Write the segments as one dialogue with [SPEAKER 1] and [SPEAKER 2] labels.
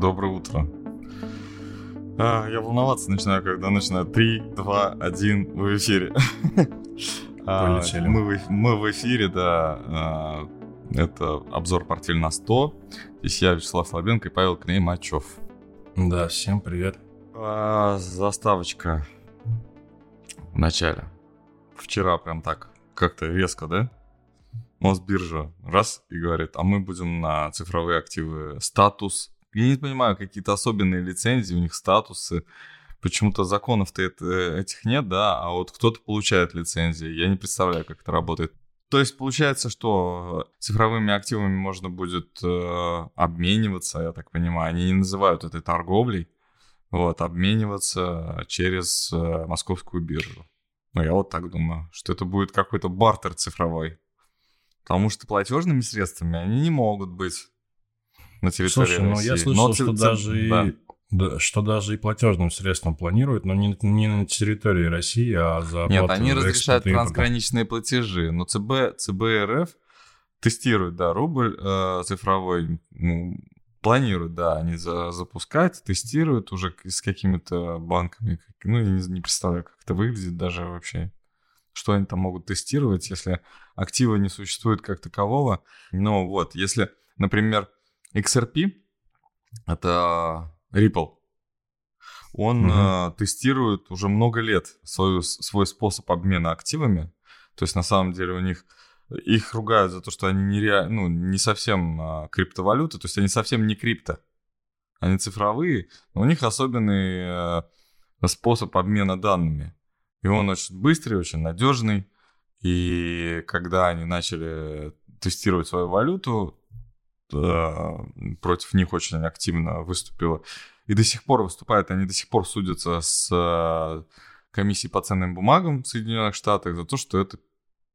[SPEAKER 1] Доброе утро. А, я волноваться начинаю, когда начинаю 3, 2, 1 в эфире. А,
[SPEAKER 2] Полетели.
[SPEAKER 1] мы, в, мы в эфире, да. а, это обзор портфель на 100. Здесь я, Вячеслав Слабенко и Павел Клеймачев.
[SPEAKER 2] Да, всем привет.
[SPEAKER 1] А, заставочка в начале. Вчера прям так как-то резко, да? Мосбиржа раз и говорит, а мы будем на цифровые активы статус. Я не понимаю, какие-то особенные лицензии, у них статусы. Почему-то законов-то это- этих нет, да, а вот кто-то получает лицензии. Я не представляю, как это работает. То есть получается, что цифровыми активами можно будет э, обмениваться, я так понимаю. Они не называют это торговлей, вот, обмениваться через э, московскую биржу. Ну, я вот так думаю, что это будет какой-то бартер цифровой. Потому что платежными средствами они не могут быть на территории
[SPEAKER 2] Слушай, ну
[SPEAKER 1] России.
[SPEAKER 2] я слышал,
[SPEAKER 1] Но
[SPEAKER 2] что
[SPEAKER 1] ц-
[SPEAKER 2] даже,
[SPEAKER 1] да.
[SPEAKER 2] и, да, что даже и платежным средством планируют, но не, не на территории России, а за
[SPEAKER 1] Нет, они разрешают трансграничные платежи, но ЦБ, ЦБ РФ тестирует, да, рубль э, цифровой, ну, планируют, да, они за, запускают, тестируют уже с какими-то банками. Ну, я не, не представляю, как это выглядит даже вообще. Что они там могут тестировать, если актива не существует как такового. Ну, вот, если, например, XRP, это Ripple, он э, тестирует уже много лет свою, свой способ обмена активами. То есть на самом деле у них их ругают за то, что они не, rea- ну, не совсем а, криптовалюты, то есть они совсем не крипто. Они цифровые, но у них особенный э, способ обмена данными. И он очень быстрый, очень надежный. И когда они начали тестировать свою валюту, против них очень активно выступила. И до сих пор выступают, они до сих пор судятся с э, комиссией по ценным бумагам в Соединенных Штатах за то, что это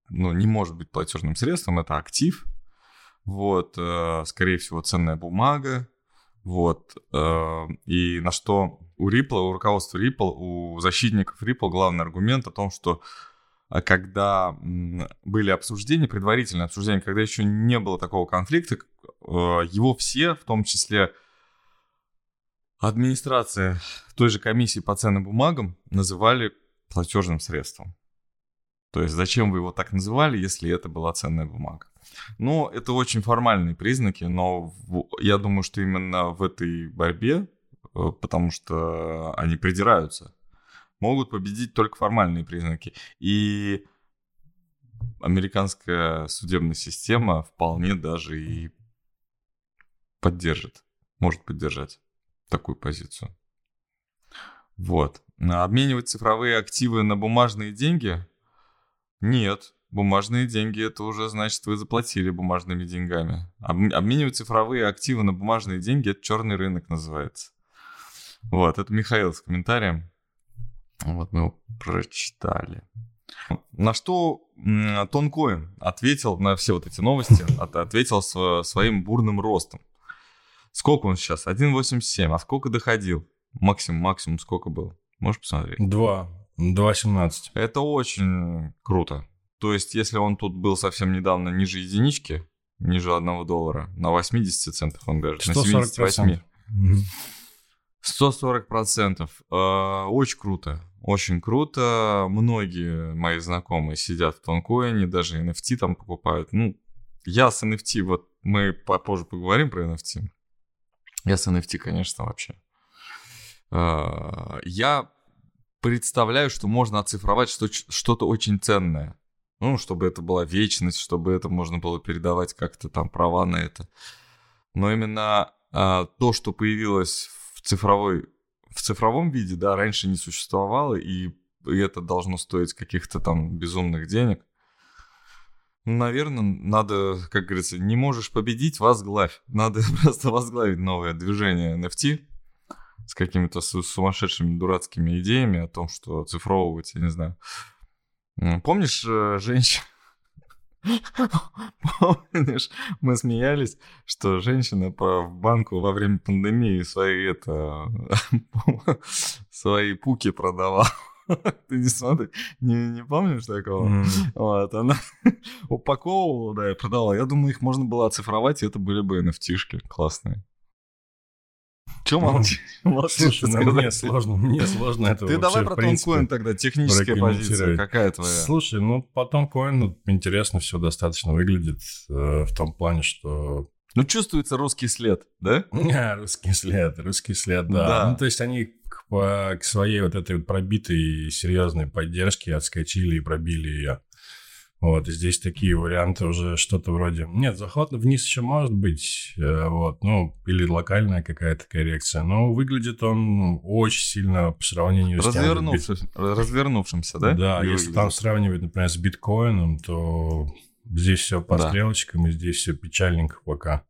[SPEAKER 1] ну, не может быть платежным средством, это актив, вот, э, скорее всего, ценная бумага, вот, э, и на что у Ripple, у руководства Ripple, у защитников Ripple главный аргумент о том, что когда м, были обсуждения, предварительные обсуждения, когда еще не было такого конфликта, э, его все, в том числе администрация той же комиссии по ценным бумагам называли платежным средством. То есть зачем вы его так называли, если это была ценная бумага? Ну, это очень формальные признаки, но я думаю, что именно в этой борьбе, э, потому что они придираются, могут победить только формальные признаки. И американская судебная система вполне даже и поддержит, может поддержать такую позицию. Вот. Обменивать цифровые активы на бумажные деньги? Нет. Бумажные деньги это уже значит вы заплатили бумажными деньгами. Об- Обменивать цифровые активы на бумажные деньги это черный рынок называется. Вот, это Михаил с комментарием. Вот мы его прочитали. На что Тонкоин ответил на все вот эти новости, от- ответил сво- своим бурным ростом. Сколько он сейчас? 1,87. А сколько доходил? Максимум, максимум сколько был? Можешь посмотреть?
[SPEAKER 2] Два. 2.17.
[SPEAKER 1] Это очень круто. То есть, если он тут был совсем недавно ниже единички, ниже одного доллара, на 80 центов он даже, на 78.
[SPEAKER 2] 140%. Мгм.
[SPEAKER 1] 140 процентов. Очень круто. Очень круто. Многие мои знакомые сидят в тонкоине, даже NFT там покупают. Ну, я с NFT, вот мы попозже поговорим про NFT. Я с NFT, конечно, вообще. А, Я представляю, что можно оцифровать что- что-то очень ценное. Ну, чтобы это была вечность, чтобы это можно было передавать как-то там права на это. Но именно а, то, что появилось цифровой в цифровом виде, да, раньше не существовало, и, и это должно стоить каких-то там безумных денег. Наверное, надо, как говорится, не можешь победить, возглавь. Надо просто возглавить новое движение NFT с какими-то су- сумасшедшими дурацкими идеями о том, что оцифровывать, я не знаю. Помнишь, э, женщина... Помнишь, мы смеялись, что женщина в банку во время пандемии свои это свои пуки продавала. Ты не смотри, не, не помнишь такого?
[SPEAKER 2] М.
[SPEAKER 1] Вот, она упаковывала, да, и продавала. Я думаю, их можно было оцифровать, и это были бы NFT-шки классные. Че молчишь?
[SPEAKER 2] Слушай, ну, мне сложно, мне сложно это
[SPEAKER 1] Ты давай про Тонкоин тогда, техническая позиция, какая твоя?
[SPEAKER 2] Слушай, ну по Тонкоину интересно все достаточно выглядит э, в том плане, что
[SPEAKER 1] ну, чувствуется русский след, да?
[SPEAKER 2] А, русский след, русский след, да. да. Ну, то есть они к, к своей вот этой вот пробитой серьезной поддержке отскочили и пробили ее. Вот, и здесь такие варианты уже что-то вроде... Нет, заход вниз еще может быть, э, вот, ну, или локальная какая-то коррекция, но выглядит он очень сильно по сравнению
[SPEAKER 1] с... Развернувшимся, развернувшимся, да?
[SPEAKER 2] Да, если выглядит. там сравнивать, например, с биткоином, то здесь все по да. стрелочкам, и здесь все печальненько пока.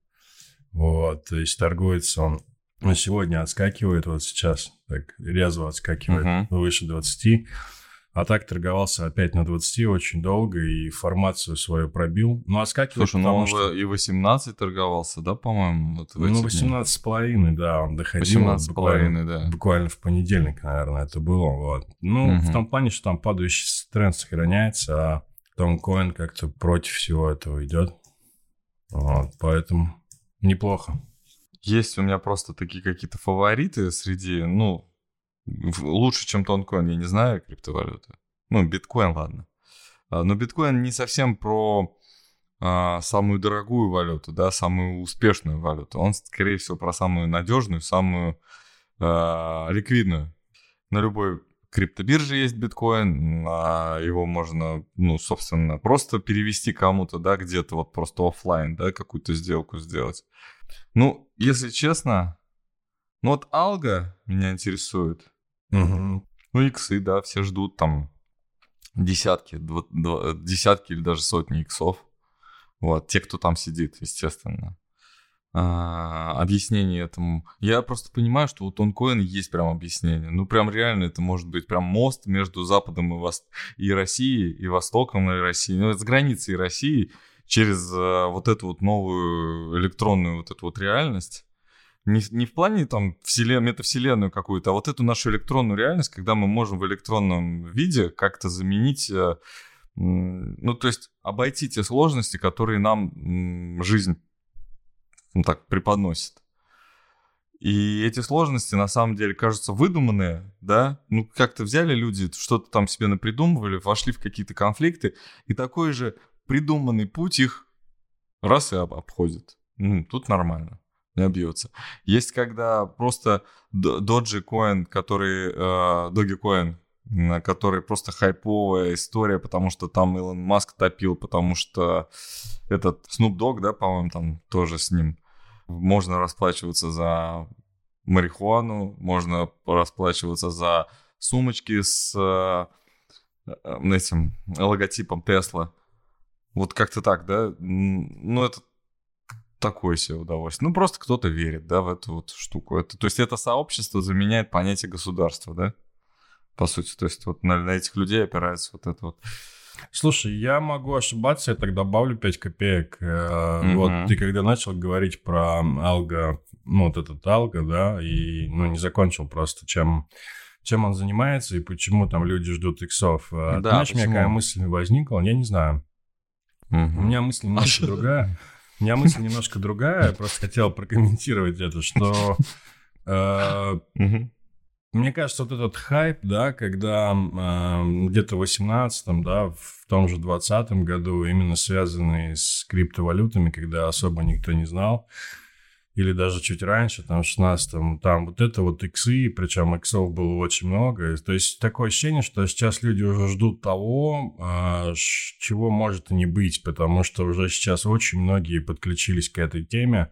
[SPEAKER 2] Вот, то есть торгуется он ну, сегодня отскакивает вот сейчас, так резво отскакивает угу. выше 20. А так торговался опять на 20 очень долго и формацию свою пробил. Ну, отскакивает
[SPEAKER 1] Слушай, ну он что... и 18 торговался, да, по-моему? Вот
[SPEAKER 2] ну, 18 с половиной, да, он доходил. 18 с половиной, да. Буквально в понедельник, наверное, это было. Вот. Ну, угу. в том плане, что там падающий тренд сохраняется, а Тонкоин как-то против всего этого идет. Вот, поэтому неплохо.
[SPEAKER 1] Есть у меня просто такие какие-то фавориты среди, ну, лучше, чем тонкоин, я не знаю, криптовалюты. Ну, биткоин, ладно. А, но биткоин не совсем про а, самую дорогую валюту, да, самую успешную валюту. Он, скорее всего, про самую надежную, самую а, ликвидную. На любой криптобирже есть биткоин, а его можно, ну, собственно, просто перевести кому-то, да, где-то вот просто офлайн, да, какую-то сделку сделать. Ну, если честно, ну вот алга меня интересует. Угу. Ну, иксы, да, все ждут там десятки, дв- дв- десятки или даже сотни иксов. Вот, те, кто там сидит, естественно. А, объяснение этому. Я просто понимаю, что у тонкоина есть прям объяснение. Ну, прям реально это может быть прям мост между Западом и, Вос... и Россией, и Востоком и Россией. Ну, это с границей России через а, вот эту вот новую электронную вот эту вот реальность не, не в плане там вселен, метавселенную какую-то, а вот эту нашу электронную реальность, когда мы можем в электронном виде как-то заменить, э, ну, то есть обойти те сложности, которые нам жизнь ну, так преподносит. И эти сложности на самом деле кажутся выдуманные, да? Ну, как-то взяли люди, что-то там себе напридумывали, вошли в какие-то конфликты, и такой же придуманный путь их раз и обходит. Ну, тут нормально не обьется. Есть когда просто Dogecoin, который, э, Dogecoin, который просто хайповая история, потому что там Илон Маск топил, потому что этот Snoop Dogg, да, по-моему, там тоже с ним. Можно расплачиваться за марихуану, можно расплачиваться за сумочки с э этим логотипом Тесла. Вот как-то так, да? Ну, это такое себе удовольствие. Ну, просто кто-то верит, да, в эту вот штуку. Это, то есть это сообщество заменяет понятие государства, да, по сути. То есть вот на, на этих людей опирается вот это вот.
[SPEAKER 2] Слушай, я могу ошибаться, я тогда добавлю 5 копеек. Mm-hmm. Вот ты когда начал говорить про алго, ну, вот этот алго, да, и, ну, не закончил просто, чем чем он занимается и почему там люди ждут иксов. Э, да, Знаешь, почему? у меня какая мысль возникла, я не знаю. Угу. У меня мысль немножко другая. У меня мысль немножко другая, просто хотел прокомментировать это, что э, мне кажется, вот этот хайп, да, когда э, где-то в 18-м, да, в том же 20-м году, именно связанный с криптовалютами, когда особо никто не знал, или даже чуть раньше, там, в 16-м, там вот это вот иксы, причем иксов было очень много. То есть такое ощущение, что сейчас люди уже ждут того, а, чего может и не быть, потому что уже сейчас очень многие подключились к этой теме.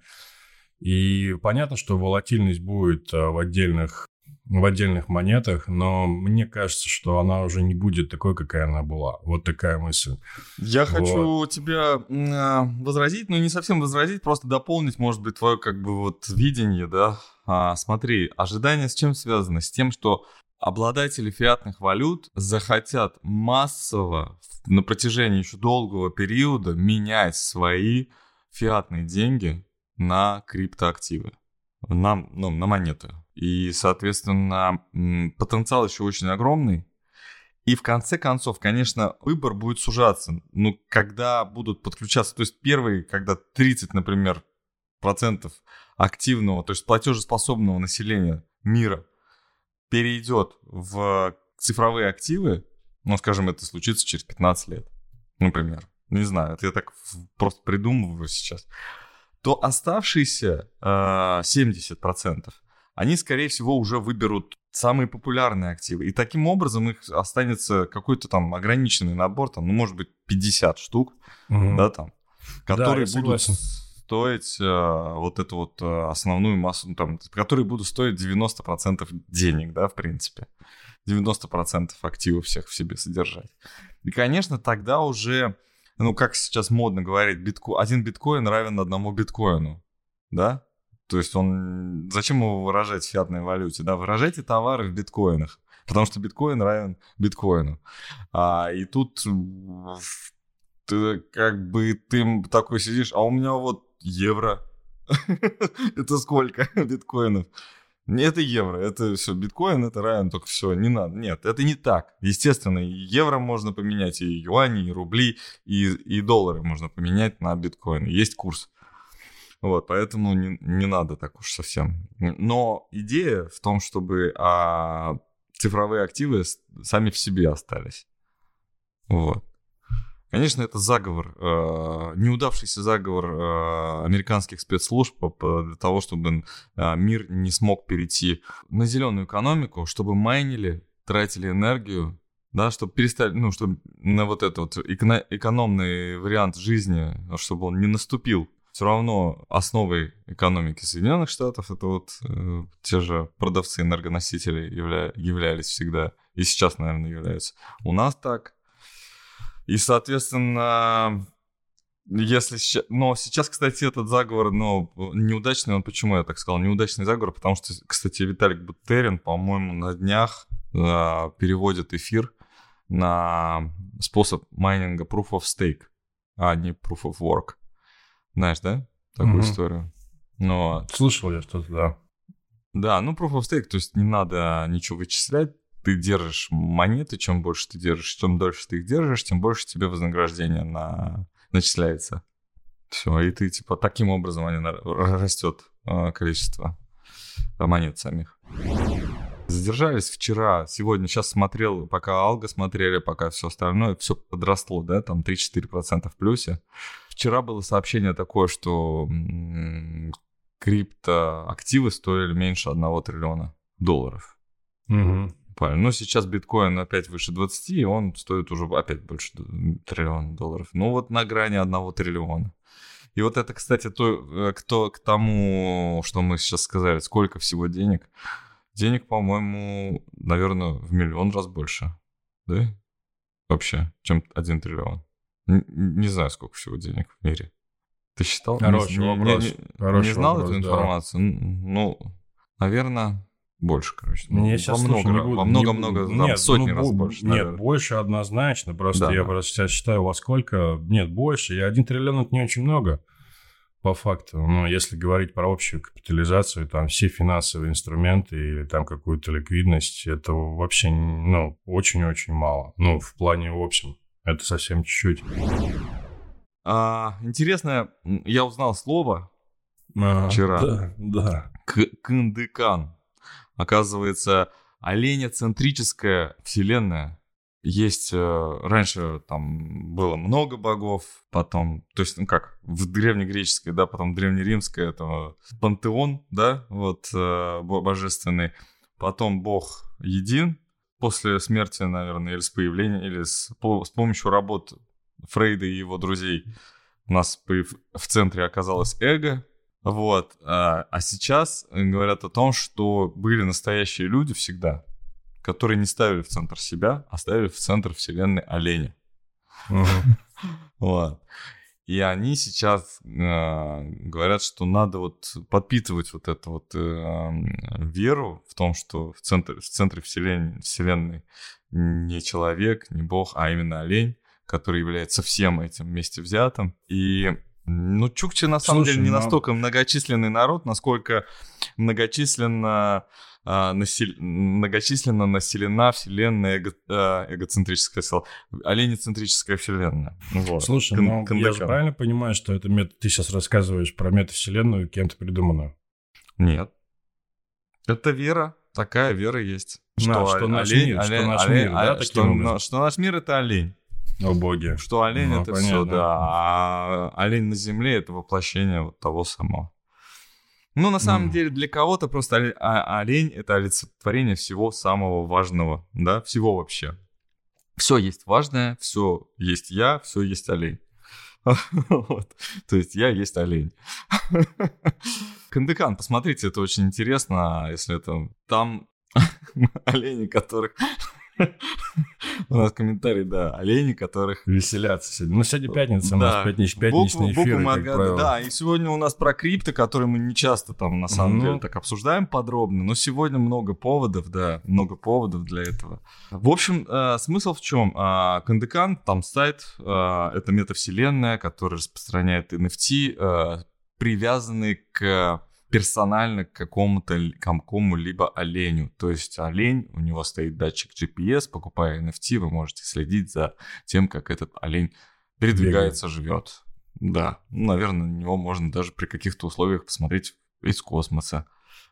[SPEAKER 2] И понятно, что волатильность будет а, в отдельных в отдельных монетах, но мне кажется, что она уже не будет такой, какая она была. Вот такая мысль.
[SPEAKER 1] Я вот. хочу тебя а, возразить, но не совсем возразить, просто дополнить, может быть, твое как бы вот видение, да. А, смотри, ожидание с чем связано? С тем, что обладатели фиатных валют захотят массово на протяжении еще долгого периода менять свои фиатные деньги на криптоактивы, на, ну, на монеты. И, соответственно, потенциал еще очень огромный. И в конце концов, конечно, выбор будет сужаться. Ну, когда будут подключаться, то есть первые, когда 30, например, процентов активного, то есть платежеспособного населения мира перейдет в цифровые активы, ну, скажем, это случится через 15 лет, например, не знаю, это я так просто придумываю сейчас, то оставшиеся э, 70%, они, скорее всего, уже выберут самые популярные активы. И таким образом их останется какой-то там ограниченный набор, там, ну, может быть, 50 штук, угу. да, там, которые да, будут стоить э, вот эту вот э, основную массу, ну, там, которые будут стоить 90% денег, да, в принципе. 90% активов всех в себе содержать. И, конечно, тогда уже, ну, как сейчас модно говорить, битко... один биткоин равен одному биткоину, да? То есть он... Зачем его выражать в фиатной валюте, да? Выражайте товары в биткоинах, потому что биткоин равен биткоину. А, и тут ты как бы ты такой сидишь, а у меня вот евро. Это сколько биткоинов? Это евро, это все, биткоин это равен, только все, не надо. Нет, это не так. Естественно, евро можно поменять, и юани, и рубли, и, и доллары можно поменять на биткоин. Есть курс. Вот, поэтому не, не надо так уж совсем. Но идея в том, чтобы а, цифровые активы сами в себе остались. Вот. Конечно, это заговор, э, неудавшийся заговор э, американских спецслужб для того, чтобы э, мир не смог перейти на зеленую экономику, чтобы майнили, тратили энергию, да, чтобы перестали, ну, чтобы на вот этот вот экономный вариант жизни, чтобы он не наступил. Все равно основой экономики Соединенных Штатов это вот э, те же продавцы энергоносителей явля, являлись всегда и сейчас, наверное, являются. У нас так, и, соответственно, если сейчас... Но сейчас, кстати, этот заговор, ну, неудачный, он почему я так сказал, неудачный заговор, потому что, кстати, Виталик Бутерин, по-моему, на днях э, переводит эфир на способ майнинга Proof of Stake, а не Proof of Work. Знаешь, да, такую угу. историю? Но...
[SPEAKER 2] Слышал я что-то, да.
[SPEAKER 1] Да, ну Proof of Stake, то есть не надо ничего вычислять, ты держишь монеты, чем больше ты держишь, чем дольше ты их держишь, тем больше тебе вознаграждение на... начисляется. Все, и ты, типа, таким образом они растет а, количество монет самих. Задержались вчера, сегодня, сейчас смотрел, пока Алга смотрели, пока все остальное, все подросло, да, там 3-4% в плюсе. Вчера было сообщение такое, что криптоактивы стоили меньше 1 триллиона долларов.
[SPEAKER 2] Угу
[SPEAKER 1] буквально. Но сейчас биткоин опять выше 20, и он стоит уже опять больше триллиона долларов. Ну вот на грани одного триллиона. И вот это, кстати, то, э, кто, к тому, что мы сейчас сказали, сколько всего денег. Денег, по-моему, наверное, в миллион раз больше. Да? Вообще, чем один триллион. Не, знаю, сколько всего денег в мире. Ты считал?
[SPEAKER 2] Хороший не, вопрос.
[SPEAKER 1] Не, не, Хороший не знал вопрос, эту информацию? Да. Ну, наверное, больше, короче.
[SPEAKER 2] Ну, не, сейчас,
[SPEAKER 1] во много,
[SPEAKER 2] не буду,
[SPEAKER 1] во много-много,
[SPEAKER 2] не, нет,
[SPEAKER 1] сотни
[SPEAKER 2] ну,
[SPEAKER 1] раз больше.
[SPEAKER 2] Нет, наверное. больше однозначно. Просто да, я да. просто сейчас считаю, во сколько. Нет, больше. И один триллион это не очень много по факту. Но если говорить про общую капитализацию, там все финансовые инструменты или там какую-то ликвидность, это вообще, ну, очень-очень мало. Ну, в плане в общем. Это совсем чуть-чуть.
[SPEAKER 1] А, интересно, я узнал слово
[SPEAKER 2] а,
[SPEAKER 1] вчера.
[SPEAKER 2] Да, да.
[SPEAKER 1] К- кындыкан. Оказывается, оленецентрическая вселенная. Есть э, раньше там было много богов, потом, то есть, ну как, в древнегреческой, да, потом древнеримской, это пантеон, да, вот э, божественный, потом бог един, после смерти, наверное, или с появлением, или с, по, с помощью работ Фрейда и его друзей у нас в центре оказалось эго, вот. А, а сейчас говорят о том, что были настоящие люди всегда, которые не ставили в центр себя, а ставили в центр вселенной оленя. Вот. И они сейчас э, говорят, что надо вот подпитывать вот эту вот э, веру в том, что в центре, в центре вселенной, вселенной не человек, не бог, а именно олень, который является всем этим вместе взятым. И ну, чукчи на самом Слушай, деле не ну... настолько многочисленный народ, насколько многочисленно а, насел... многочисленно населена вселенная эго... а, эгоцентрическая, сказал, оленецентрическая вселенная.
[SPEAKER 2] Вот. Слушай, Кон- ну, Кондакан. я же правильно понимаю, что это мет... ты сейчас рассказываешь про метавселенную кем-то придуманную?
[SPEAKER 1] Нет. Это вера, такая вера есть.
[SPEAKER 2] Что, На, что наш олень, мир, олень, что наш олень, мир, да,
[SPEAKER 1] олень, что, что наш мир это олень.
[SPEAKER 2] О боги.
[SPEAKER 1] Что олень ну, это понятно. все, да. А олень на земле это воплощение вот того самого. Ну, на самом mm. деле, для кого-то просто а, олень — это олицетворение всего самого важного, да, всего вообще. Все есть важное, все есть я, все есть олень. Вот. То есть я есть олень. Кандыкан, посмотрите, это очень интересно, если это... Там олени, которых у нас комментарий, да, олени, которых...
[SPEAKER 2] Веселятся сегодня. Ну, сегодня пятница, у нас пятнич, пятничный эфир,
[SPEAKER 1] Да, и сегодня у нас про крипто, которые мы не часто там, на самом ну. деле, так обсуждаем подробно, но сегодня много поводов, да, много поводов для этого. В общем, э, смысл в чем? Э, Кандекан, там сайт, э, это метавселенная, которая распространяет NFT, э, привязанный к персонально к какому-то какому-либо оленю. То есть олень, у него стоит датчик GPS, покупая NFT, вы можете следить за тем, как этот олень передвигается, живет. Да, ну, наверное, на него можно даже при каких-то условиях посмотреть из космоса.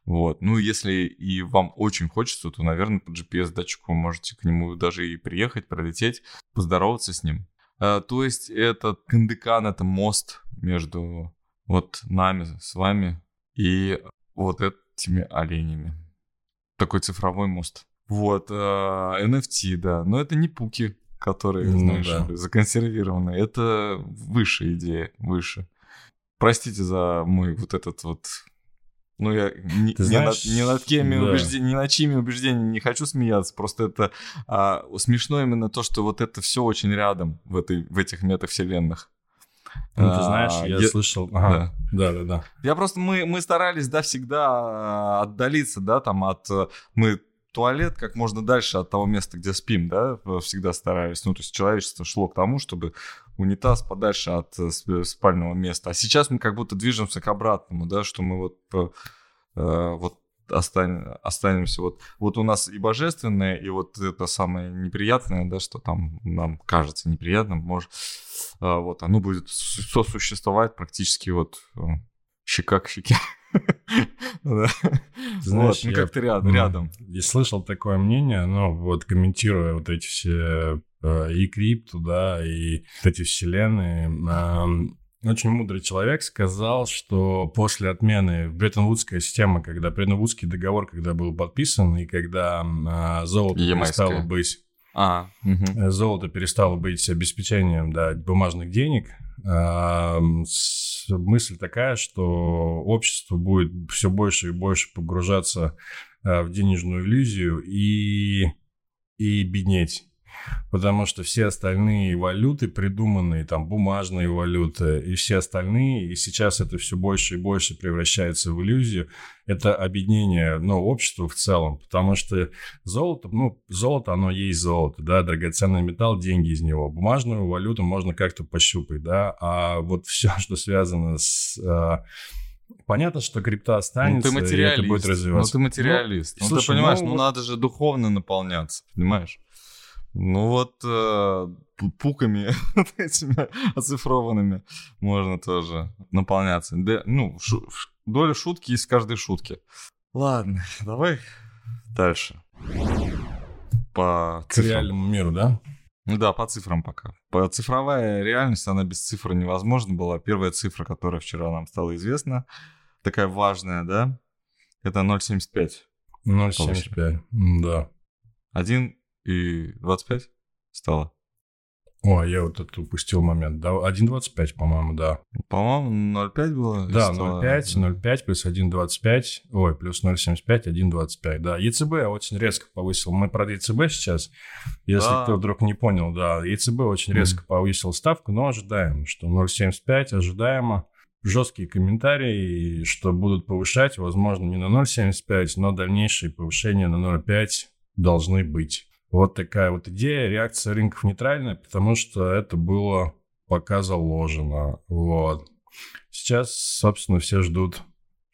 [SPEAKER 1] Вот. Ну, если и вам очень хочется, то, наверное, по GPS-датчику можете к нему даже и приехать, пролететь, поздороваться с ним. А, то есть этот Кандыкан — это мост между вот нами, с вами, и вот этими оленями. Такой цифровой мост. Вот, NFT, да. Но это не пуки, которые, ну, знаешь, да. законсервированы. Это высшая идея, выше. Простите за мой вот этот вот... Ну, я ни, Ты знаешь, над, ни, над кеми да. убежден... ни над чьими убеждениями не хочу смеяться. Просто это а, смешно именно то, что вот это все очень рядом в, этой, в этих метавселенных.
[SPEAKER 2] Ну, ты знаешь, а, я, я слышал. Ага. Да. да, да, да.
[SPEAKER 1] Я просто мы мы старались, да, всегда а, отдалиться, да, там от мы туалет как можно дальше от того места, где спим, да, всегда старались. Ну, то есть человечество шло к тому, чтобы унитаз подальше от э, спального места. А сейчас мы как будто движемся к обратному, да, что мы вот, э, вот остань, останемся вот, вот у нас и божественное, и вот это самое неприятное, да, что там нам кажется неприятным, может, а, вот оно будет сосуществовать практически вот э, щека к щеке.
[SPEAKER 2] Знаешь, ну как-то рядом. Я слышал такое мнение, но вот комментируя вот эти все э, и крипту, да, и эти вселенные, очень мудрый человек сказал, что после отмены Бреттон-Вудская система, когда Бреттон-Вудский договор, когда был подписан, и когда а, золото перестало быть... А, угу. Золото перестало быть обеспечением да, бумажных денег. А, мысль такая, что общество будет все больше и больше погружаться а, в денежную иллюзию и, и беднеть потому что все остальные валюты, придуманные там бумажные валюты и все остальные, и сейчас это все больше и больше превращается в иллюзию, это объединение, ну, общества в целом, потому что золото, ну, золото, оно есть золото, да, драгоценный металл, деньги из него, бумажную валюту можно как-то пощупать, да, а вот все, что связано с а, Понятно, что крипта останется, ну, ты материалист. и это будет развиваться.
[SPEAKER 1] Ну, ты материалист. Ну, ну слушай, ты понимаешь, ну, ну надо же духовно наполняться, понимаешь? Ну вот э, пуками этими оцифрованными можно тоже наполняться. Да, ну, шу, доля шутки из каждой шутки. Ладно, давай дальше.
[SPEAKER 2] По К реальному миру, да?
[SPEAKER 1] Ну да, по цифрам пока. По цифровая реальность, она без цифр невозможна была. Первая цифра, которая вчера нам стала известна, такая важная, да, это 0,75.
[SPEAKER 2] 0,75, да.
[SPEAKER 1] Один и 25 стало.
[SPEAKER 2] О, я вот это упустил момент. Да, 1,25, по-моему, да.
[SPEAKER 1] По-моему, 0,5 было?
[SPEAKER 2] Да, 0,5, 0,5 плюс 1,25, ой, плюс 0,75, 1,25, да. ЕЦБ очень резко повысил. Мы про ЕЦБ сейчас, если да. кто вдруг не понял, да, ЕЦБ очень резко mm. повысил ставку, но ожидаем, что 0,75 ожидаемо. Жесткие комментарии, что будут повышать, возможно, не на 0,75, но дальнейшие повышения на 0,5 должны быть. Вот такая вот идея. Реакция рынков нейтральная, потому что это было пока заложено. Вот. Сейчас, собственно, все ждут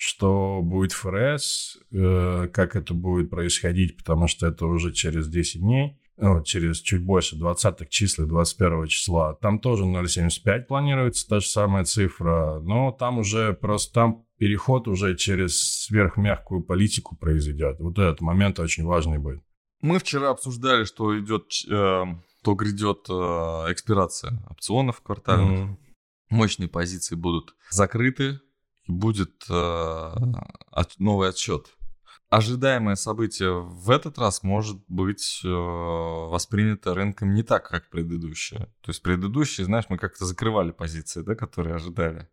[SPEAKER 2] что будет ФРС, э, как это будет происходить, потому что это уже через 10 дней, ну, через чуть больше, 20 числа, 21 числа. Там тоже 0,75 планируется, та же самая цифра, но там уже просто там переход уже через сверхмягкую политику произойдет. Вот этот момент очень важный будет.
[SPEAKER 1] Мы вчера обсуждали, что идет, э, то грядет э, экспирация опционов квартальных. Mm-hmm. Мощные позиции будут закрыты, и будет э, от, новый отсчет. Ожидаемое событие в этот раз может быть э, воспринято рынком не так, как предыдущее. То есть предыдущие, знаешь, мы как-то закрывали позиции, да, которые ожидали.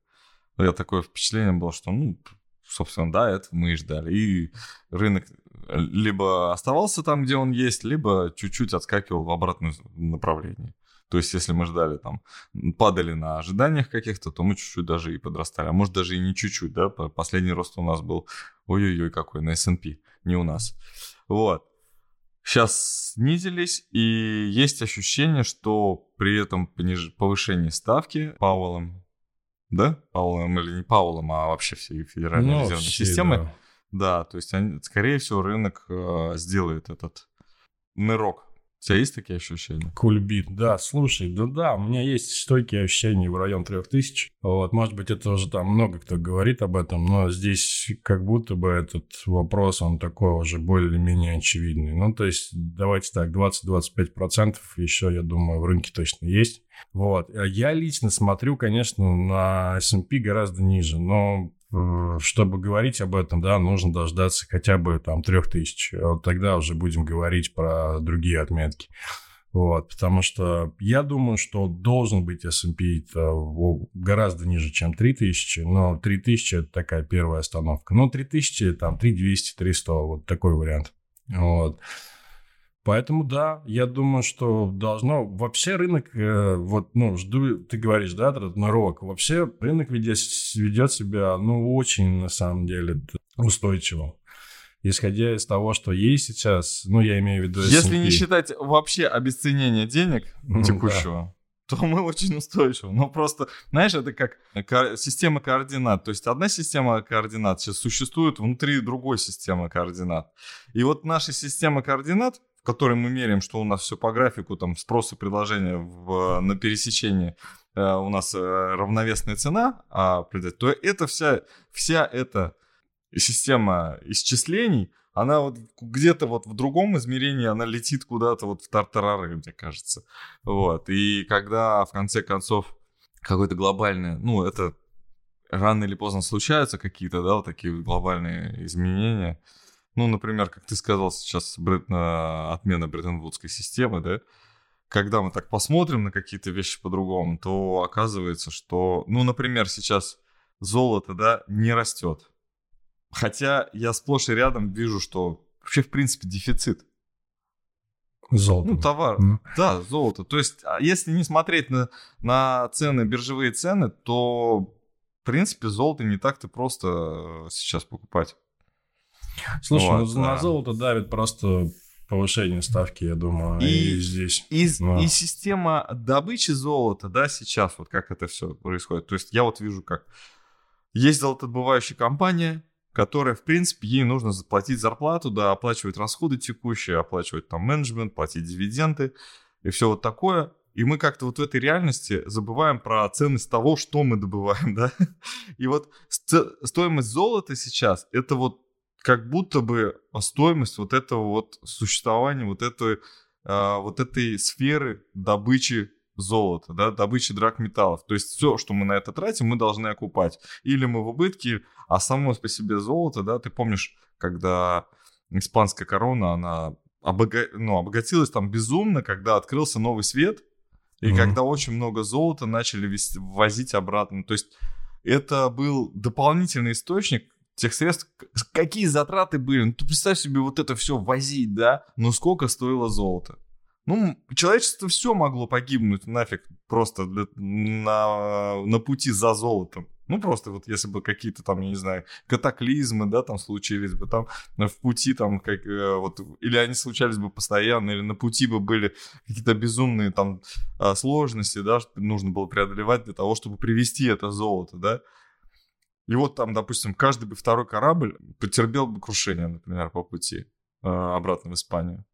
[SPEAKER 1] Я такое впечатление было, что, ну, собственно, да, это мы и ждали. И рынок либо оставался там, где он есть, либо чуть-чуть отскакивал в обратном направлении. То есть, если мы ждали там, падали на ожиданиях каких-то, то мы чуть-чуть даже и подрастали. А может, даже и не чуть-чуть, да? Последний рост у нас был, ой-ой-ой, какой, на S&P, не у нас. Вот. Сейчас снизились, и есть ощущение, что при этом пониж... повышении ставки Пауэллом, да? Пауэллом или не Пауэллом, а вообще всей Федеральной ну, резервной системы. Да. Да, то есть, они, скорее всего, рынок э, сделает этот нырок у тебя есть такие ощущения?
[SPEAKER 2] Кульбит, да, слушай, да да, у меня есть стойкие ощущения в район 3000. Вот, может быть, это уже там много кто говорит об этом, но здесь как будто бы этот вопрос, он такой уже более-менее очевидный. Ну, то есть, давайте так, 20-25% еще, я думаю, в рынке точно есть. Вот. Я лично смотрю, конечно, на S&P гораздо ниже, но чтобы говорить об этом, да, нужно дождаться хотя бы там трех тысяч. Вот тогда уже будем говорить про другие отметки. Вот, потому что я думаю, что должен быть S&P гораздо ниже, чем 3000, но 3000 это такая первая остановка. Ну, 3000, там, 3200, 300, вот такой вариант. Вот. Поэтому да, я думаю, что должно... Вообще рынок, э, вот, ну, жду, ты говоришь, да, рок. Вообще рынок ведет, ведет себя, ну, очень, на самом деле, устойчиво. Исходя из того, что есть сейчас, ну, я имею в виду...
[SPEAKER 1] Если не считать вообще обесценение денег текущего, да. то мы очень устойчивы. Но просто, знаешь, это как система координат. То есть одна система координат сейчас существует внутри другой системы координат. И вот наша система координат в которой мы меряем, что у нас все по графику, там спрос и предложение в, на пересечении э, у нас э, равновесная цена, а, то это вся, вся эта система исчислений, она вот где-то вот в другом измерении, она летит куда-то вот в тартарары, мне кажется. Вот. И когда в конце концов какой-то глобальный, ну, это рано или поздно случаются какие-то, да, такие глобальные изменения, ну, например, как ты сказал сейчас, бред, отмена Бреттон-Вудской системы, да, когда мы так посмотрим на какие-то вещи по-другому, то оказывается, что, ну, например, сейчас золото, да, не растет. Хотя я сплошь и рядом вижу, что вообще, в принципе, дефицит.
[SPEAKER 2] Золото.
[SPEAKER 1] Ну, товар. Mm. Да, золото. То есть, а если не смотреть на, на цены, биржевые цены, то, в принципе, золото не так-то просто э, сейчас покупать.
[SPEAKER 2] Слушай, вот, ну, да. на золото давит просто повышение ставки, я думаю, и, и здесь.
[SPEAKER 1] И, да. и система добычи золота, да, сейчас вот как это все происходит. То есть я вот вижу, как есть золотодобывающая компания, которая, в принципе, ей нужно заплатить зарплату, да, оплачивать расходы текущие, оплачивать там менеджмент, платить дивиденды и все вот такое. И мы как-то вот в этой реальности забываем про ценность того, что мы добываем, да. И вот стоимость золота сейчас, это вот как будто бы стоимость вот этого вот существования, вот этой, а, вот этой сферы добычи золота, да, добычи драгметаллов. То есть все, что мы на это тратим, мы должны окупать. Или мы в убытке, а само по себе золото, да, ты помнишь, когда испанская корона, она обога... ну, обогатилась там безумно, когда открылся новый свет, и mm-hmm. когда очень много золота начали вести, ввозить обратно. То есть это был дополнительный источник тех средств, какие затраты были. Ну, ты представь себе вот это все возить, да? Но сколько стоило золото? Ну, человечество все могло погибнуть нафиг просто для, на, на пути за золотом. Ну, просто вот если бы какие-то там, я не знаю, катаклизмы, да, там случились бы там в пути там, как, э, вот, или они случались бы постоянно, или на пути бы были какие-то безумные там а, сложности, да, что нужно было преодолевать для того, чтобы привести это золото, да. И вот там, допустим, каждый бы второй корабль потерпел бы крушение, например, по пути э, обратно в Испанию.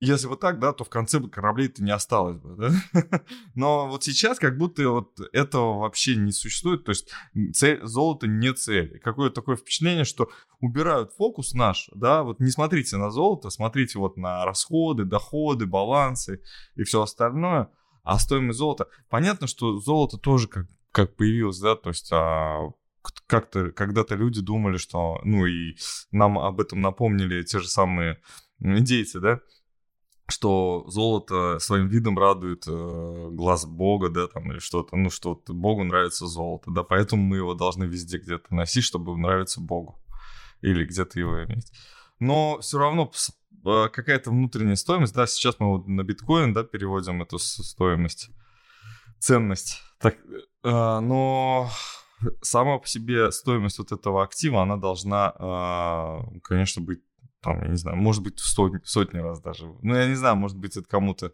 [SPEAKER 1] Если вот так, да, то в конце бы кораблей-то не осталось бы, да? Но вот сейчас как будто вот этого вообще не существует, то есть цель, золото не цель. Какое-то такое впечатление, что убирают фокус наш, да, вот не смотрите на золото, смотрите вот на расходы, доходы, балансы и все остальное, а стоимость золота. Понятно, что золото тоже как, как появилось, да, то есть а, как-то когда-то люди думали, что, ну и нам об этом напомнили те же самые индейцы, да, что золото своим видом радует э, глаз Бога, да, там, или что-то, ну, что Богу нравится золото, да, поэтому мы его должны везде где-то носить, чтобы нравиться Богу, или где-то его иметь. Но все равно э, какая-то внутренняя стоимость, да, сейчас мы вот на биткоин, да, переводим эту стоимость, ценность, так, э, но сама по себе стоимость вот этого актива, она должна, э, конечно, быть там, я не знаю, может быть, в сотни, сотни раз даже. Ну, я не знаю, может быть, это кому-то э,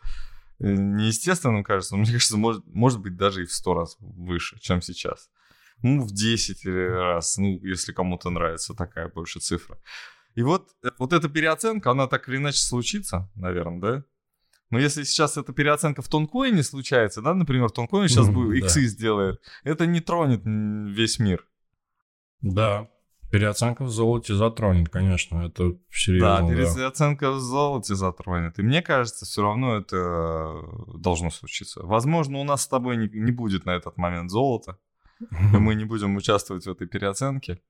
[SPEAKER 1] неестественным кажется, но мне кажется, может, может быть, даже и в сто раз выше, чем сейчас. Ну, в 10 раз, ну, если кому-то нравится такая больше цифра. И вот, э, вот эта переоценка, она так или иначе случится, наверное, да? Но если сейчас эта переоценка в тонкоине случается, да, например, тонкоин сейчас mm, будет иксы да. сделает, это не тронет весь мир.
[SPEAKER 2] Да, Переоценка в золоте затронет, конечно, это серьезно.
[SPEAKER 1] Да, переоценка да. в золоте затронет. И мне кажется, все равно это должно случиться. Возможно, у нас с тобой не, не будет на этот момент золота, и мы не будем участвовать в этой переоценке.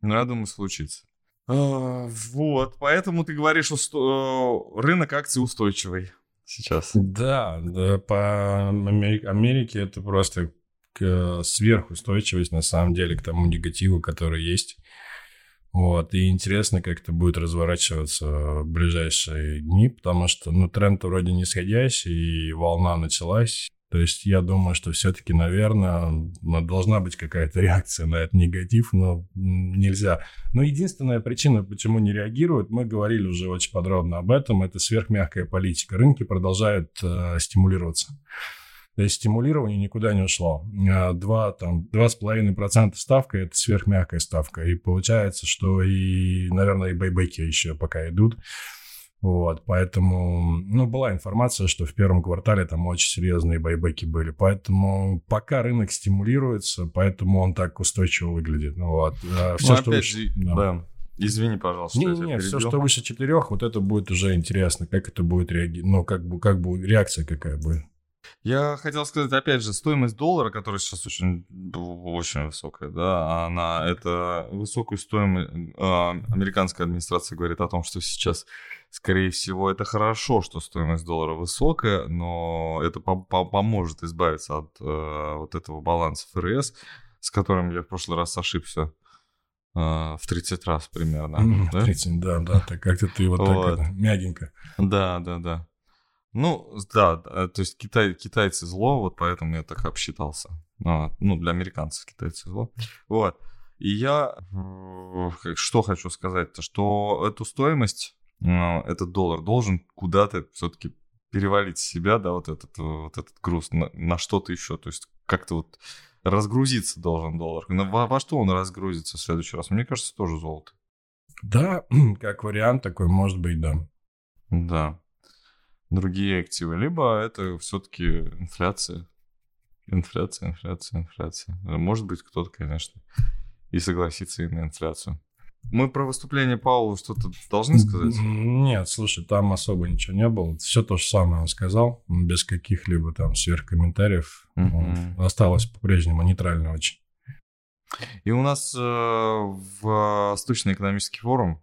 [SPEAKER 1] Но я думаю, случится. А, вот, поэтому ты говоришь, что рынок акций устойчивый сейчас.
[SPEAKER 2] Да, да по Америке это просто сверхустойчивость на самом деле к тому негативу, который есть. Вот, и интересно, как это будет разворачиваться в ближайшие дни, потому что, ну, тренд вроде нисходящий, и волна началась. То есть я думаю, что все-таки, наверное, должна быть какая-то реакция на этот негатив, но нельзя. Но единственная причина, почему не реагируют, мы говорили уже очень подробно об этом, это сверхмягкая политика. Рынки продолжают э, стимулироваться. То есть стимулирование никуда не ушло. 2, там, 2,5% ставка – это сверхмягкая ставка. И получается, что и, наверное, и байбеки еще пока идут. Вот, поэтому, ну, была информация, что в первом квартале там очень серьезные байбеки были. Поэтому пока рынок стимулируется, поэтому он так устойчиво выглядит. Ну, вот. А
[SPEAKER 1] все, ну, что опять выше, да. да. Извини, пожалуйста.
[SPEAKER 2] Не, не, все, что выше четырех, вот это будет уже интересно, как это будет реагировать, ну, как бы, как бы реакция какая будет.
[SPEAKER 1] Я хотел сказать, опять же, стоимость доллара, которая сейчас очень, очень высокая, да, она, это высокую стоимость, э, американская администрация говорит о том, что сейчас, скорее всего, это хорошо, что стоимость доллара высокая, но это по по поможет избавиться от э, вот этого баланса ФРС, с которым я в прошлый раз ошибся э, в 30 раз примерно.
[SPEAKER 2] Mm, да? 30, да, да, так как-то ты вот, вот. так это, мягенько.
[SPEAKER 1] Да, да, да. Ну, да, то есть Китай, китайцы зло, вот поэтому я так обсчитался. А, ну, для американцев китайцы зло. Вот. И я что хочу сказать-то, что эту стоимость, а, этот доллар должен куда-то все-таки перевалить себя, да, вот этот, вот этот груз на, на что-то еще. То есть как-то вот разгрузиться должен доллар. Но во, во что он разгрузится в следующий раз? Мне кажется, тоже золото.
[SPEAKER 2] Да, как вариант такой, может быть, да.
[SPEAKER 1] Да другие активы, либо это все-таки инфляция. Инфляция, инфляция, инфляция. Может быть, кто-то, конечно, и согласится и на инфляцию. Мы про выступление Паула что-то должны сказать?
[SPEAKER 2] Нет, слушай, там особо ничего не было. Все то же самое он сказал, без каких-либо там сверхкомментариев. Mm-hmm. Осталось по-прежнему нейтрально очень.
[SPEAKER 1] И у нас э, в Восточный экономический форум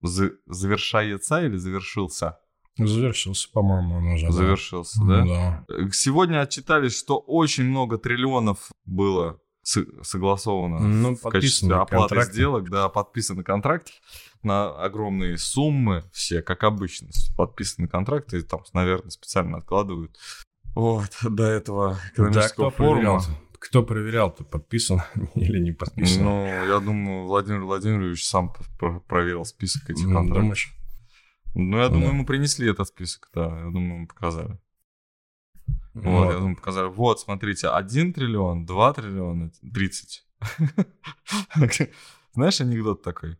[SPEAKER 1] завершается или завершился?
[SPEAKER 2] Завершился, по-моему, он уже.
[SPEAKER 1] Завершился, да? да? Сегодня отчитались, что очень много триллионов было согласовано ну, в качестве оплаты контракты. сделок, да, подписаны контракты на огромные суммы, все, как обычно, подписаны контракты, и там, наверное, специально откладывают. Вот, до этого экономического да, кто форума.
[SPEAKER 2] Проверял кто проверял-то, подписан или не подписан?
[SPEAKER 1] Ну, я думаю, Владимир Владимирович сам проверил список этих контрактов. Думаешь? Ну, я думаю, да. ему принесли этот список, да, я думаю, ему показали. Вот, вот я думаю, показали, вот, смотрите, 1 триллион, 2 триллиона, 30, Знаешь анекдот такой?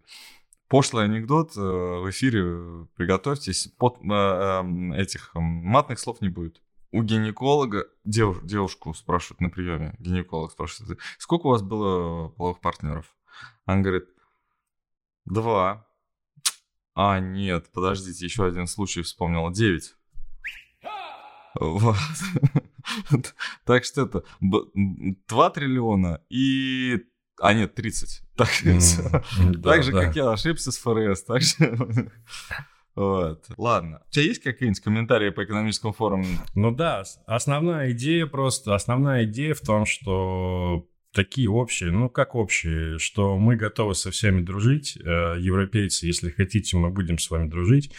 [SPEAKER 1] Пошлый анекдот э, в эфире. Приготовьтесь. Под, э, эм, этих эм, матных слов не будет. У гинеколога девуш, девушку спрашивают на приеме. Гинеколог спрашивает, сколько у вас было половых партнеров? Она говорит, два. А, нет, подождите, еще один случай вспомнила. Девять. Вот. Так что это 2 триллиона и... А нет, 30. Так, так же, как я ошибся с ФРС. Так же... Вот. Ладно. У тебя есть какие-нибудь комментарии по экономическому форуму?
[SPEAKER 2] Ну да, основная идея просто, основная идея в том, что такие общие, ну как общие, что мы готовы со всеми дружить, э, европейцы, если хотите, мы будем с вами дружить,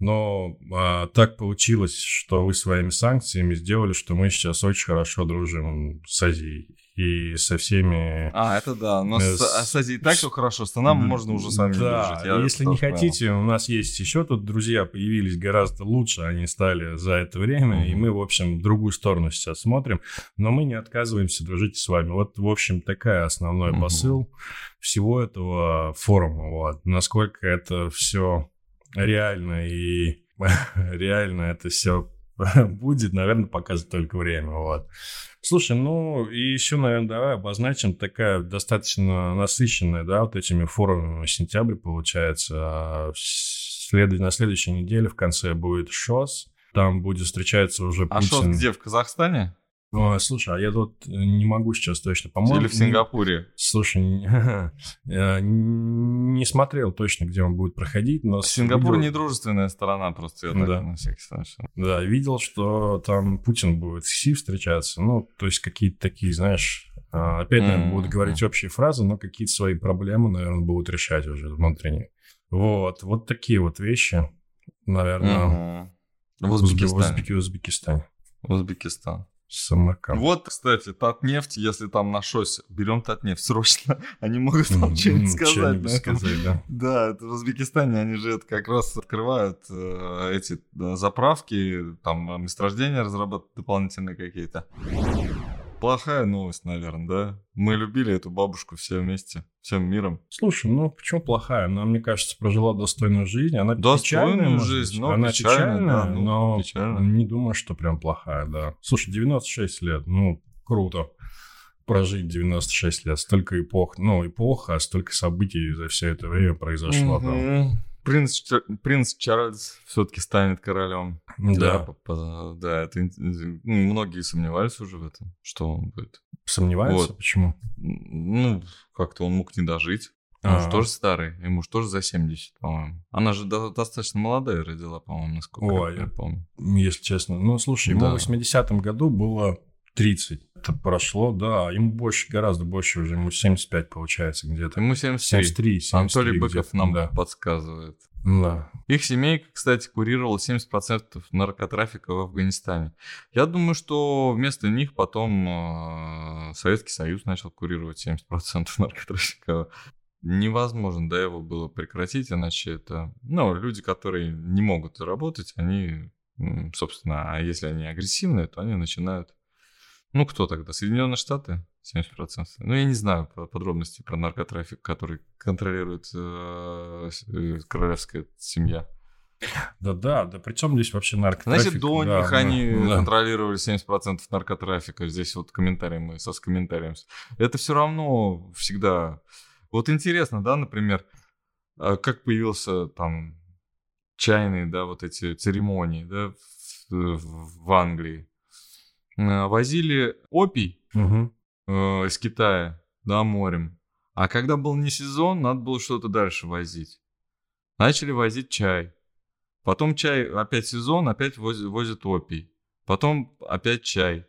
[SPEAKER 2] но а, так получилось, что вы своими санкциями сделали, что мы сейчас очень хорошо дружим с Азией и со всеми...
[SPEAKER 1] А, это да. Но с, с, с Азией так все хорошо, что нам можно уже сами
[SPEAKER 2] да, дружить. Я если не хотите, понял. у нас есть еще тут друзья появились гораздо лучше, они стали за это время, mm-hmm. и мы, в общем, в другую сторону сейчас смотрим, но мы не отказываемся дружить с вами. Вот, в общем, такая основной mm-hmm. посыл всего этого форума. Вот. Насколько это все реально и реально это все будет, наверное, показывать только время, вот. Слушай, ну и еще, наверное, давай обозначим такая достаточно насыщенная, да, вот этими форумами сентябрь получается. А след... На следующей неделе в конце будет ШОС, там будет встречаться уже
[SPEAKER 1] Путин. А ШОС где, в Казахстане?
[SPEAKER 2] О, слушай, а я тут не могу сейчас точно, по-моему...
[SPEAKER 1] Или в Сингапуре?
[SPEAKER 2] Слушай, я не смотрел точно, где он будет проходить, но...
[SPEAKER 1] Сингапур видел... недружественная сторона, просто я так
[SPEAKER 2] да.
[SPEAKER 1] на всякий
[SPEAKER 2] случай. Да, видел, что там Путин будет с Си встречаться, ну, то есть какие-то такие, знаешь, а, опять, наверное, mm-hmm. будут говорить общие фразы, но какие-то свои проблемы, наверное, будут решать уже внутренние. Вот, вот такие вот вещи, наверное,
[SPEAKER 1] mm-hmm. в Узбекистане.
[SPEAKER 2] В Узбекистане.
[SPEAKER 1] Узбекистан
[SPEAKER 2] самокат.
[SPEAKER 1] Вот, кстати, Татнефть, если там на шосе, берем Татнефть срочно, они могут там что-нибудь сказать.
[SPEAKER 2] Что сказать, да.
[SPEAKER 1] Да, это в Узбекистане они же это как раз открывают э, эти да, заправки, там месторождения разрабатывают дополнительные какие-то. Плохая новость, наверное, да? Мы любили эту бабушку все вместе, всем миром.
[SPEAKER 2] Слушай, ну почему плохая? Она, мне кажется, прожила достойную жизнь. Она
[SPEAKER 1] достойную
[SPEAKER 2] печальная,
[SPEAKER 1] жизнь,
[SPEAKER 2] но Она печальная, печальная да, ну, но печальная. не думаю, что прям плохая, да. Слушай, 96 лет, ну, круто прожить 96 лет. Столько эпох, ну, эпоха, столько событий за все это время произошло угу. там
[SPEAKER 1] принц, принц Чарльз все-таки станет королем.
[SPEAKER 2] Да.
[SPEAKER 1] Да, по, да это, ну, многие сомневались уже в этом, что он будет.
[SPEAKER 2] Сомневаются? Вот. Почему?
[SPEAKER 1] Ну, как-то он мог не дожить. Он А-а-а. же тоже старый, ему же тоже за 70, по-моему. Она же до- достаточно молодая родила, по-моему, насколько Ой, я, я помню.
[SPEAKER 2] Если честно. Ну, слушай, ему да. в 80-м году было 30. Это прошло, да, ему больше, гораздо больше уже, ему 75 получается где-то.
[SPEAKER 1] Ему 73. 73, 73 Анатолий Быков нам да. подсказывает.
[SPEAKER 2] Да.
[SPEAKER 1] Их семейка, кстати, курировала 70% наркотрафика в Афганистане. Я думаю, что вместо них потом э, Советский Союз начал курировать 70% наркотрафика. Невозможно, да, его было прекратить, иначе это... Ну, люди, которые не могут работать, они, собственно, а если они агрессивные, то они начинают ну, кто тогда? Соединенные Штаты? 70%. Ну, я не знаю подробностей про наркотрафик, который контролирует э, э, королевская семья.
[SPEAKER 2] Да-да, да причем здесь вообще наркотрафик?
[SPEAKER 1] Значит, до да, них да, они да. контролировали 70% наркотрафика. Здесь вот комментарий мы со с комментарием. Это все равно всегда... Вот интересно, да, например, а как появился там чайные, да, вот эти церемонии, да, в, в Англии. Э, возили опий
[SPEAKER 2] угу.
[SPEAKER 1] э, из Китая, да, морем. А когда был не сезон, надо было что-то дальше возить. Начали возить чай. Потом чай, опять сезон, опять возят, возят опий. Потом опять чай.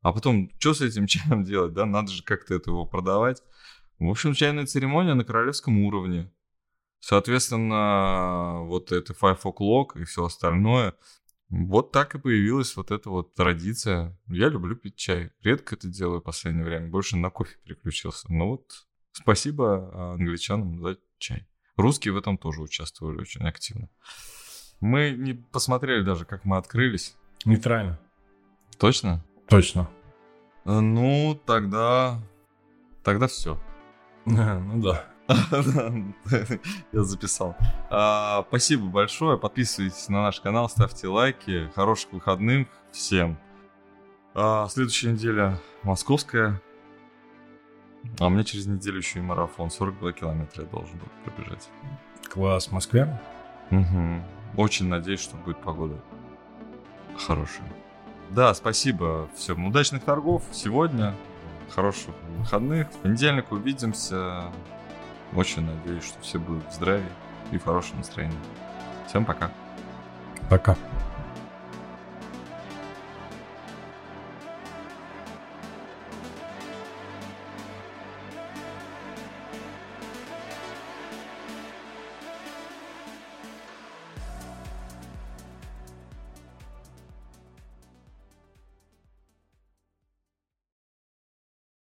[SPEAKER 1] А потом, что с этим чаем делать, да? Надо же как-то это его продавать. В общем, чайная церемония на королевском уровне. Соответственно, вот это five o'clock и все остальное – вот так и появилась вот эта вот традиция. Я люблю пить чай. Редко это делаю в последнее время. Больше на кофе переключился. Но вот спасибо а, англичанам за чай. Русские в этом тоже участвовали очень активно. Мы не посмотрели даже, как мы открылись.
[SPEAKER 2] Нейтрально.
[SPEAKER 1] Точно?
[SPEAKER 2] Точно.
[SPEAKER 1] Ну, тогда Тогда все.
[SPEAKER 2] Ну да.
[SPEAKER 1] Я записал. А, спасибо большое. Подписывайтесь на наш канал, ставьте лайки. Хороших выходных всем. А, следующая неделя московская. А меня через неделю еще и марафон. 42 километра я должен был пробежать.
[SPEAKER 2] Класс. В Москве?
[SPEAKER 1] Угу. Очень надеюсь, что будет погода хорошая. Да, спасибо. Всем удачных торгов сегодня. Хороших выходных. В понедельник увидимся. Очень надеюсь, что все будут в здравии и в хорошем настроении. Всем пока.
[SPEAKER 2] Пока.